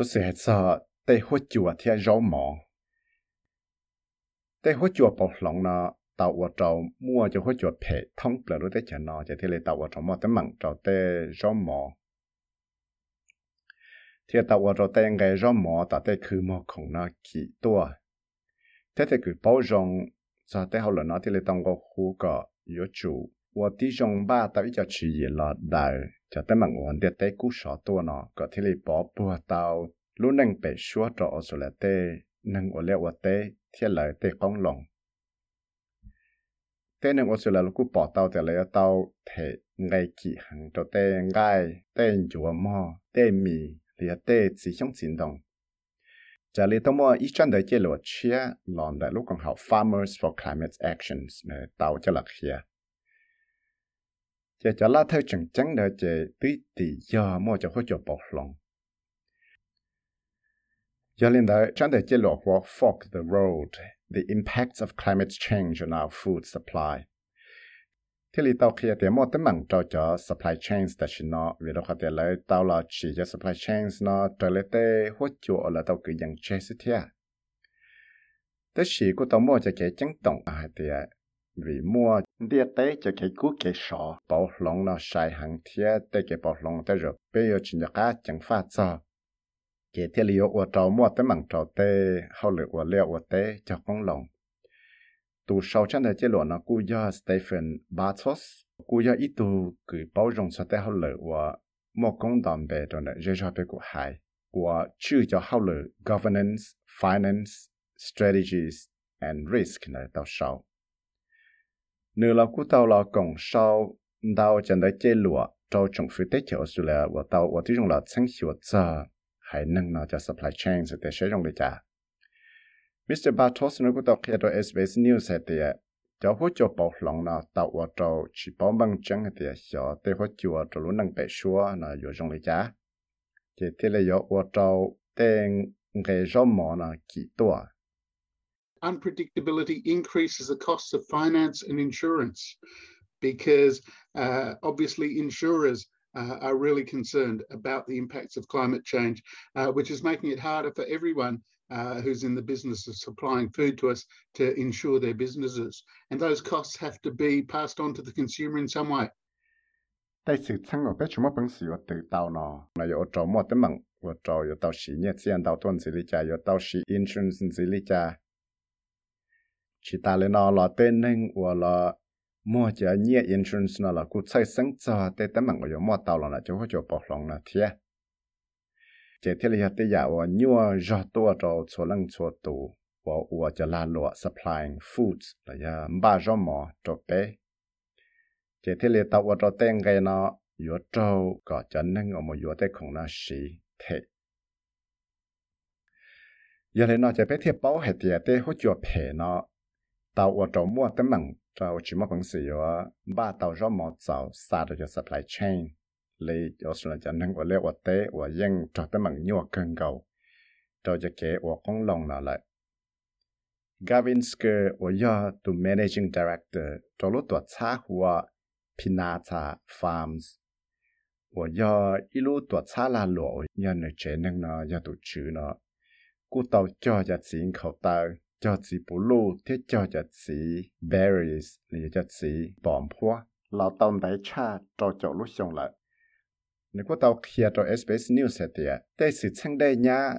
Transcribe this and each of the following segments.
สุดเสียซอแต่หัวจัวเทียร้องหมอแต่หัวจัวปอกหลงเนาะตาวเจ้ามั่วจะหัวจดเพจท่องเปลือรู้ได้จะนอจะเทเลยตาวเจ้ามั่วแต่หมั่งเจ้าเต้ร้องหมอเทียตาวเจ้าเต้ไงร้องหมอตาเต้คือหมอของนาขี่ตัวแต่แต่คือเป้าจงซาเต้เขาเหล่านาที่เลยต้องก็คูก็ยจูว่าที่จงบ้าตาวิจะชี้หลอดดาจะเต้หมั่งวันเดียเต้กู้สอตัวนาะก็เทเลยปอปัวเตา lúc nâng bể xua trọ ở số là tê, nâng ở lẹo ở tê thiết lại tê con lòng. Tê nâng ở số là lúc bỏ tàu tê lại tàu thể ngay kỹ hàng cho tê ngay tê chúa mò, tê mì lìa tê chỉ trong chiến đồng trả lời tao mua ít chân đời chế lộ chia, lòn đại lúc còn học Farmers for Climate Actions, nè tàu cho lạc kia chế cho lá thơ chẳng chẳng đời chế tí tỷ giờ mua cho hỗ trợ bọc lòng giờ lên đó chẳng đợi chế lộ walk fork the road. The impacts of climate change on our food supply. Thì lý tàu kia thì mua tấm bằng cho cho supply chains ta chỉ nó. Vì đó có thể lấy tàu là chỉ cho supply chains nó. Trở lại tê hỗ trợ là tàu cứ dần chế sự thiệt thế chỉ của tàu mua cho cái chẳng tổng à thì vì mua địa tế cho cái cú cái sọ. Bảo lòng nó sai hàng thiệt để cái bảo lòng tế rồi bây giờ chỉ là chẳng phát sao cái thiết liệu của cháu mua tới mảng cháu tê hậu lực của liệu của tê cho con lòng. Tu sau chân thời chế lộ nó cú do Stephen Bartos cú do ít tu cứ bảo rộng cho tê hậu lực của một công đoàn bề trong này dễ cho bề của hai của chữ cho hậu lực governance, finance, strategies and risk này tao sau. Nếu là cú tao là cổng sau đào chân đấy chế lộ trâu trồng phía tết chợ su là và tao và tí trong là sáng hiệu giờ hay nâng nó cho supply chain sẽ để sử dụng để trả Mr. Bartos nó cũng tàu kia cho SBS News hay thì cho hỗ trợ bảo lòng nó tạo ở trâu chỉ bảo bằng chân thì cho để hỗ trợ cho lúc nâng bể xua nó dùng trong để trả thì thế là có và trâu tên cái rau mỏ nó kỹ tuổi unpredictability increases the costs of finance and insurance because uh, obviously insurers uh, are really concerned about the impacts of climate change, uh, which is making it harder for everyone uh, who's in the business of supplying food to us to insure their businesses. And those costs have to be passed on to the consumer in some way. 但是趁我别全部本事我得到呢，那有找么的门，我找有到时年见到段子里家，有到时 insurance 子里家。chỉ ta lên nó là tên nên và là mua cho nhẹ insurance nó là cụ xây sáng cho tên tấm mạng của mua tàu là cho cho bỏ lòng là thế. Chỉ thế là thế giả và nhua rõ tua cho chỗ lăng chỗ tù, và và cho là lụa supplying foods là ya ba rõ mò cho bé. Chỉ thế là tàu cho tên gây nó yếu trâu có cho nâng ở một yếu thế không là xí thế. Giờ này nó chỉ biết thiệt bảo hệ tiệt thế hỗ trợ phê nó tàu ở chỗ mua tấm bằng tàu chỉ mua bằng sử dụng ba tàu rõ mỏ tàu xa được cho supply chain. Lấy cho sự là nâng ở leo ở tế ở dân cho tấm bằng nhua cần cầu cho cho kế ở con lòng là lại. Gavin Sker ở do to managing director cho lúc tuột xa hùa Pinata Farms. Ở do ít lúc tuột xa là lộ nhân ở chế nâng nó do tụ chữ nó cú tàu cho cho chính khẩu tàu cho chỉ bù lô thế cho cho chỉ berries thì cho chỉ bỏm hoa lão tàu đại cha cho cho lúc xong lại. Nếu có tàu kia cho SBS News thì đây sự chân đây nhá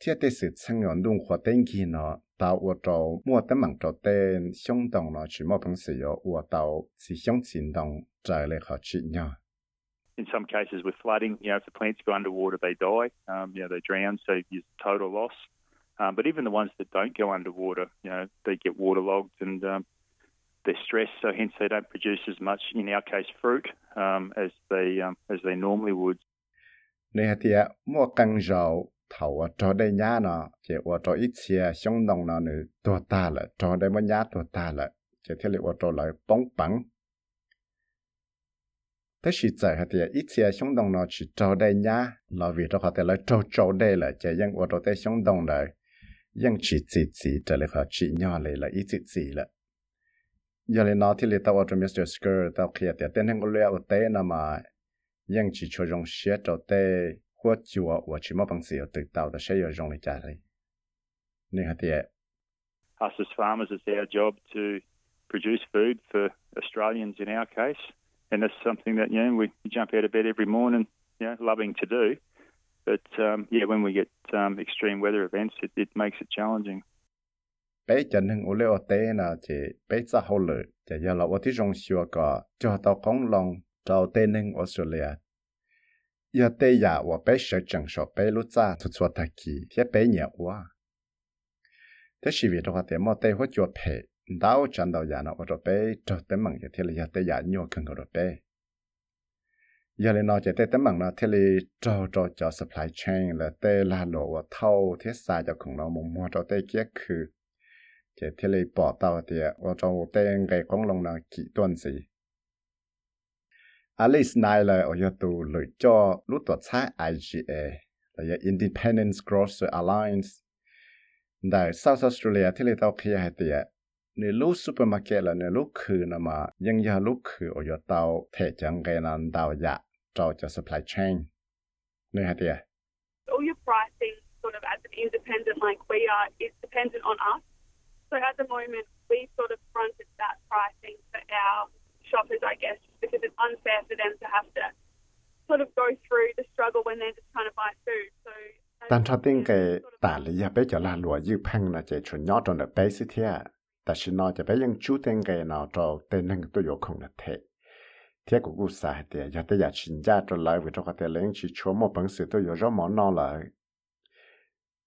thế đây sự chân ngọn đông hoa tên kia nó tàu ở chỗ mua tấm bằng chỗ tên xong đồng nó chỉ mua bằng sử dụng ở tàu chỉ xong chính đồng trở lại họ chỉ nhau in some cases with flooding, you know, if the plants go underwater, they die, um, you know, they drown, so it's total loss. Um, but even the ones that don't go underwater, you know, they get waterlogged and um, they're stressed, so hence they don't produce as much, in our case, fruit um, as they um, as they normally would. Nè thì mua căng rau thầu cho đây nhá nó, chỉ ở cho ít xe xong đồng nó nữa tua ta là cho đây mà nhá tua ta là, chỉ là ở cho lại bóng bằng. Thế chỉ tại thì ít xe xong đồng nó chỉ cho đây nhá, là vì đó có thể là cho cho đây là chỉ những ở cho đây xong đồng này. ยังฉีจีจีจะเลยค่ะฉีย่อเลยละอีจีจีละยาเลยนาที่เลยตัวจะมิสเตอร์สเกิร์ตเอาเขียดแต่เต้นให้กูเลี้ยวเต้นมายังฉีชวยงเชียจะเต้หัวจัวว่าฉีมาพังเสียวตึกเต่าแต่ใช้ยองเลยจ่าเลยนี่ค่ะเตี้ย Us as farmers, it's our job to produce food for Australians in our case, and that's something that you know we jump out of bed every morning, you know, loving to do. But um, yeah, when we get um, extreme weather events, it, it makes it challenging. bé chân hưng ô lê ô tế là chỉ bé cha hậu lự chỉ giờ là ô tí rong xua có cho tàu công long tàu tên hưng Australia. Giờ tế ya ô bé sợ chẳng sợ bé lúc cha thu chua thà kỳ thế bé nhẹ quá thế chỉ vì đó tế mò tế hỗ trợ phê đào chân đầu ya nó ô đó bé cho tế mặn cho thế là giờ tế ya nhiều cần đồ bé giờ lên nó chỉ tế tế mặn là thế là cho cho cho supply chain là tế là lộ thâu thế xa cho khủng nó mong mua cho tế kia khứ chỉ thế là bỏ tàu thì ở trong tên cái con lông là kỹ tuần gì Alice này là ở nhà tù lựa cho lúc tuột sai IGA là Independence Grocery Alliance tại South Australia thì là tàu kia hay thì nếu lúc supermarket là nếu lúc khử là mà nhưng giờ lúc khử ở nhà tàu thể chẳng cái là tàu dạ cho cho supply chain. Nếu hay thì all your pricing sort of as an independent like we are is dependent on us. So at the moment, we sort of fronted that pricing for our shoppers, I guess, because it's unfair for them to have to sort of go through the struggle when they're just trying to buy food. So tan cho tiếng cái tạ lý ya bé cho là lúa dư phăng là chỉ chuẩn nhỏ trong được bé xí thế ta chỉ nói cho bé những chú tiếng cái nào cho tên năng tôi có không là thế thế cũng cô xã thì giờ tới giờ xin ra cho lại với cho cái tiền lên chỉ cho một bằng sự tôi giờ cho món nó lại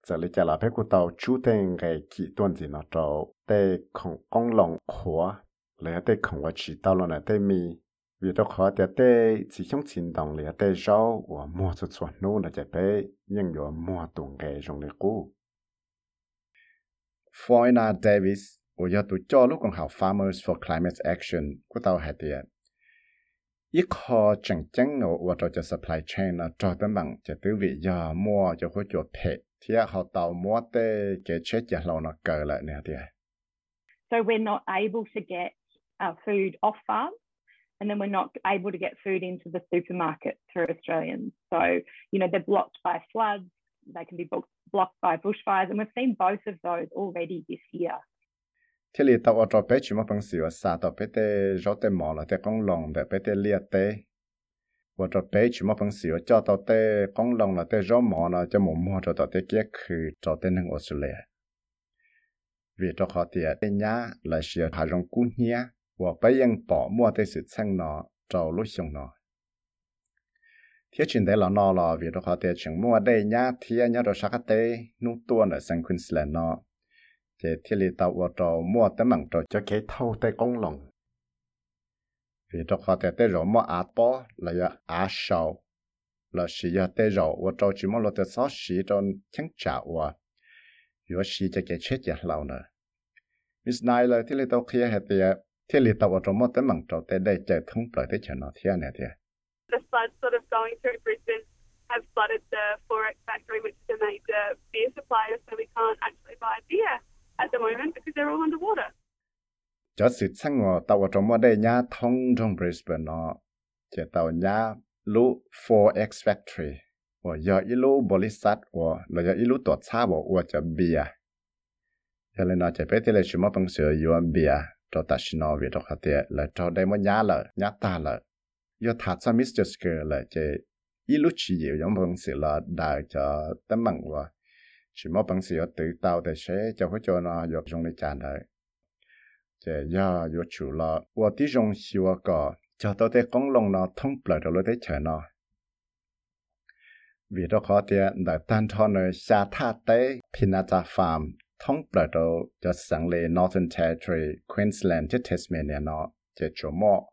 giờ lấy trả lại phải của tàu chú tên cái kỹ tuần gì nó cho tê không công lòng khó lấy tê không có chỉ tao là tê mi vì đó khó tê để chỉ không xin đồng lấy để rau và mua cho chuẩn nô là chạy bé nhưng giờ mua tuần cái trong lấy cũ Foyna Davis, 我要读教路更好 Farmers for Climate Action，我到海边。supply chain So we're not able to get our food off farm and then we're not able to get food into the supermarket through Australians. So, you know, they're blocked by floods, they can be blocked by bushfires, and we've seen both of those already this year. Thế li tàu ở chỗ bé chỉ mà bằng sửa xa tàu bé tê rõ tê mỏ là tê con lòng để bé tê liệt tê. Và cho bé chỉ mà bằng sửa cho tàu tê con lòng là tê rõ mỏ là cho mồm mua cho tàu tê kia khử cho tê nâng Australia vì cho họ tiệt, tê nhá là sửa hà rong cú nhá và bé yên bỏ mua tê sự sang nó cho lúc xong nó thiết chuyện đấy là nó là vì cho họ tiệt, chẳng mua đây nhá thì nhá, rồi sao tê nút tua ở sang Queensland nó thì thiết lý tạo và trò mua tê mảng trò cho cái thâu tê công lòng. Vì trò họ để tới rồi mua á bó là ya á sầu. Là chỉ ya tới rồi và trò chỉ mua lo tới sáu chỉ trong chẳng trả và rồi chỉ cho cái chết ya lâu nữa. Miss Nai là lý tạo kia hết thì thì lý tao trò mua tới mảng trâu tới đây chạy thông tới tới chờ nó thiên này thì. The floods sort of going through Brisbane have flooded the Forex factory, which is a major beer supplier, so we can't actually buy beer at the moment, because they're all underwater. Cho sự sang ngò tàu trong mơ đây nhá thông trong Brisbane nó chỉ tàu nhá lũ 4X Factory. Và giờ ít lũ bò lít sát và là giờ ít lũ tuột xa bỏ và chờ bia cho nên nó chỉ biết thế là chúng mơ bằng bia. Cho ta xin nói về đó khá tiệt là cho đây mơ nhá lợ nhá ta lợ do thả ra Mr. Sker là chỉ ít lũ chỉ yếu giống bằng sửa là đào cho tấm bằng và chỉ mò bằng sự tự tạo để sẽ cho cái cho nó dọc dùng để chán đấy. Chỉ do dọc chủ là và tí dùng siêu à cả cho tôi thấy con lòng nó thông bờ rồi lấy chờ nó. Vì đó có tiền đã tan cho nơi xa tha tế, Pinata Farm, thông bờ rồi cho sáng lệ Northern Territory, Queensland cho Tasmania nó chỉ chủ mò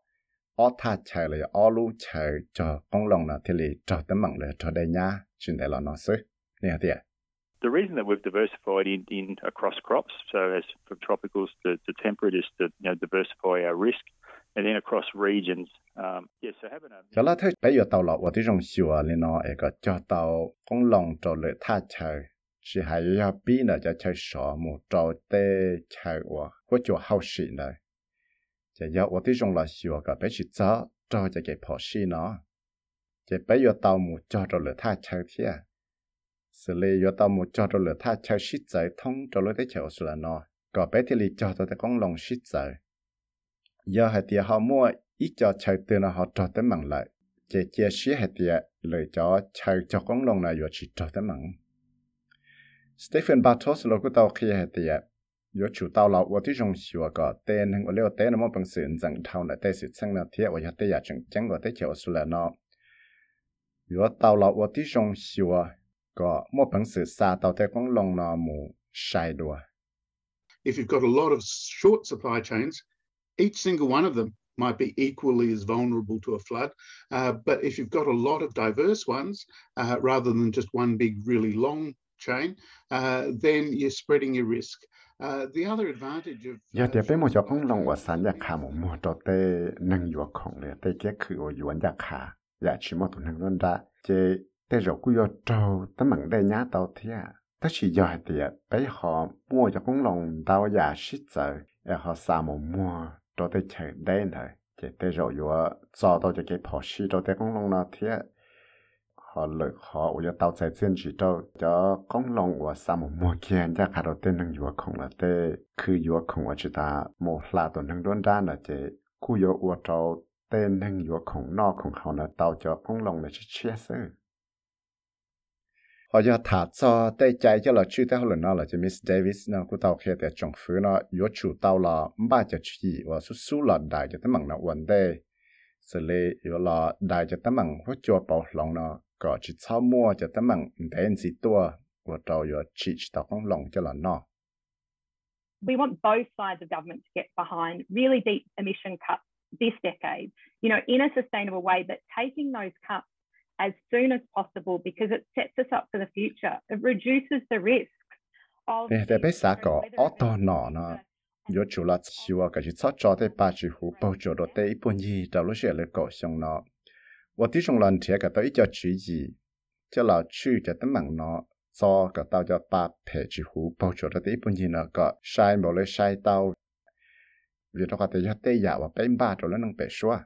ở tha chờ lại ở lu chờ cho con lòng nó thì lì cho tấm mạng lại cho đây nha. Chuyện này là nó xứ. Nè tiền the reason that we've diversified in, in across crops, so as from tropicals to, to temperate, is to you know, diversify our risk. And then across regions, um, yeah, so having a... Cho là thế bây giờ tàu lọ và tí rong xìu à lên nó ấy có cho tàu con lòng cho lệ tha chơi chỉ hay ya bi là cho chơi sọ một trò tê chơi và có chỗ hậu sĩ này. Chỉ ya và tí rong là xìu à, cả bé chỉ cho cho cho cái phò sĩ nó. chỉ bây giờ tàu một cho rồi lửa tha chơi thiệt à sự lê do tao một cho rồi lửa tha chào shit giải thông cho lối tới chào sự là nó có bé thì lì cho tao tới con lòng shit giải giờ hai tia họ mua ít cho chào từ nó họ cho tới mảng lại chế chia shit hai tia lời cho chào cho con lòng này yo chỉ cho tới mảng Stephen Bartos lo của tao khi hai tia yo chủ tao lão và tí dùng sửa có tên hàng ở leo tên nó mong bằng sự rằng thao lại tên sự sang là thế và giờ tên giờ chẳng chẳng có tên chào sự là nó yo tao lão và tí dùng sửa If you've got a lot of short supply chains, each single one of them might be equally as vulnerable to a flood. Uh, but if you've got a lot of diverse ones, uh, rather than just one big, really long chain, uh, then you're spreading your risk. Uh, the other advantage of ya te pe mo jo kong long wa san ya kha mo mo to te nang yo khong le te ke khu yuan ya kha ya chi mo nang ron da giờ cho chỉ rồi cứ trâu mặn đây nhá tàu chỉ giờ thì họ mua cho con lòng đào giả shit giờ e họ xả một mùa cho tê chơi thôi chế rồi vừa cho tao cho cái phò shi cho tê con lòng nó thia họ lợi họ ở tàu chạy trên chỉ cho cho con lòng và sa một mùa kia ra cả đầu tiên nâng yếu không là tê cứ yếu không ở chỉ ta một là tổ nâng đốn ra là chế cú yếu ở trâu tên nâng yếu không nó không họ là tàu cho con lòng là chỉ chia sẻ họ giờ thả cho tê chạy cho là chữ tê họ lần nó là chỉ Miss Davis nó cú tàu kia để trồng phứ nó yếu chủ tàu là ba cho chỉ và số số là đại cho tấm bằng nó vấn đề xử lý yếu là đại cho tấm bằng hỗ trợ bảo lòng nó có chỉ sau mua cho tấm bằng đến gì tua và trâu yo chỉ tao không lòng cho là nó. We want both sides of government to get behind really deep emission cuts this decade, you know, in a sustainable way, but taking those cuts as soon as possible because it sets us up for the future. It reduces the risk. Ve pesa ko oto no no yo chula siwa ka ji cha cha te pa chi hu po cho do te ipon yi da lo she le ko song no. Wo ti song lan thia ka to i cha chi ji. Cha la chi cha te mang no cho ka tao cho pa pe chi hu po cho do te ipon yi no ka sai mo le sai tao. Vì nó có thể dạy tế dạ và bếm ba rồi nó nâng bể xóa.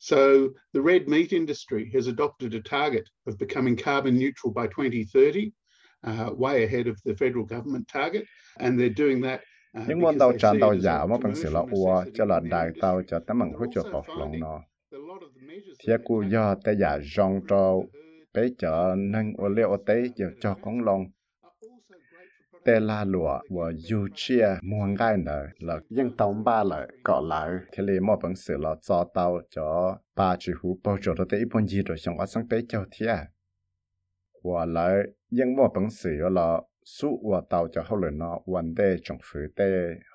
So the red meat industry has adopted a target of becoming carbon neutral by 2030, uh, way ahead of the federal government target, and they're doing that Uh, nhưng món tàu tràn tàu giả mà bằng sự là ua cho là tàu cho tấm bằng hỗ trợ bọc lòng nó thế cú do tay giả rong trâu bé chợ nâng ô tế cho con lòng tê la lụa và dù chia mua gai nở là dân tông ba lợi có lợi. Thế lì mò bằng sự là cho tàu cho ba chữ hú bao chỗ đó tế bốn gì rồi xong quá sáng tế châu thia à? và lợi, dân mò bằng sự là su và tàu cho hậu lợi nó quan tê trong phứ tê,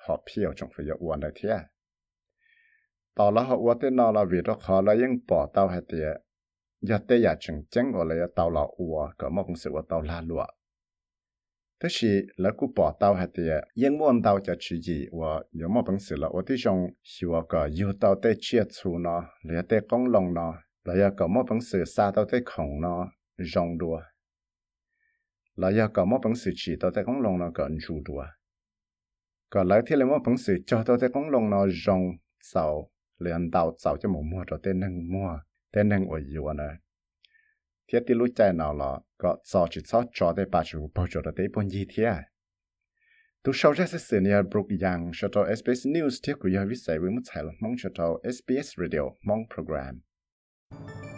họ phiêu trong phứ yếu quan đấy thia à? tàu là họ quan tê nó là vì đó khó là dân bỏ tàu hay tiệt giờ tê giả chừng chăng gọi là tàu là uo cỡ mò bằng sự và tàu la lụa. 但是那个报道还的，英文道叫自己我有么本事了，我弟兄是我个有道在接触呢，了在讲弄呢，了要个么本事杀到在空呢，容多，了要个么本事知道在讲弄呢个住多，个来天了么本事教到在讲弄呢容少，连道少就冇么着在能么，在能我以我呢。 ทียที่รู้ใจนอหลอก็สอจิตสอจอได้ปัจจุบันจอดได้ปนยีเทียตุวชาวเจสเซียนบรุกยังชอวเอสบีเอสนิวส์เทียกุยวิสัยวิมุตไทยมองชอวเอสบีเอสรีดิโอมองโปรแกรม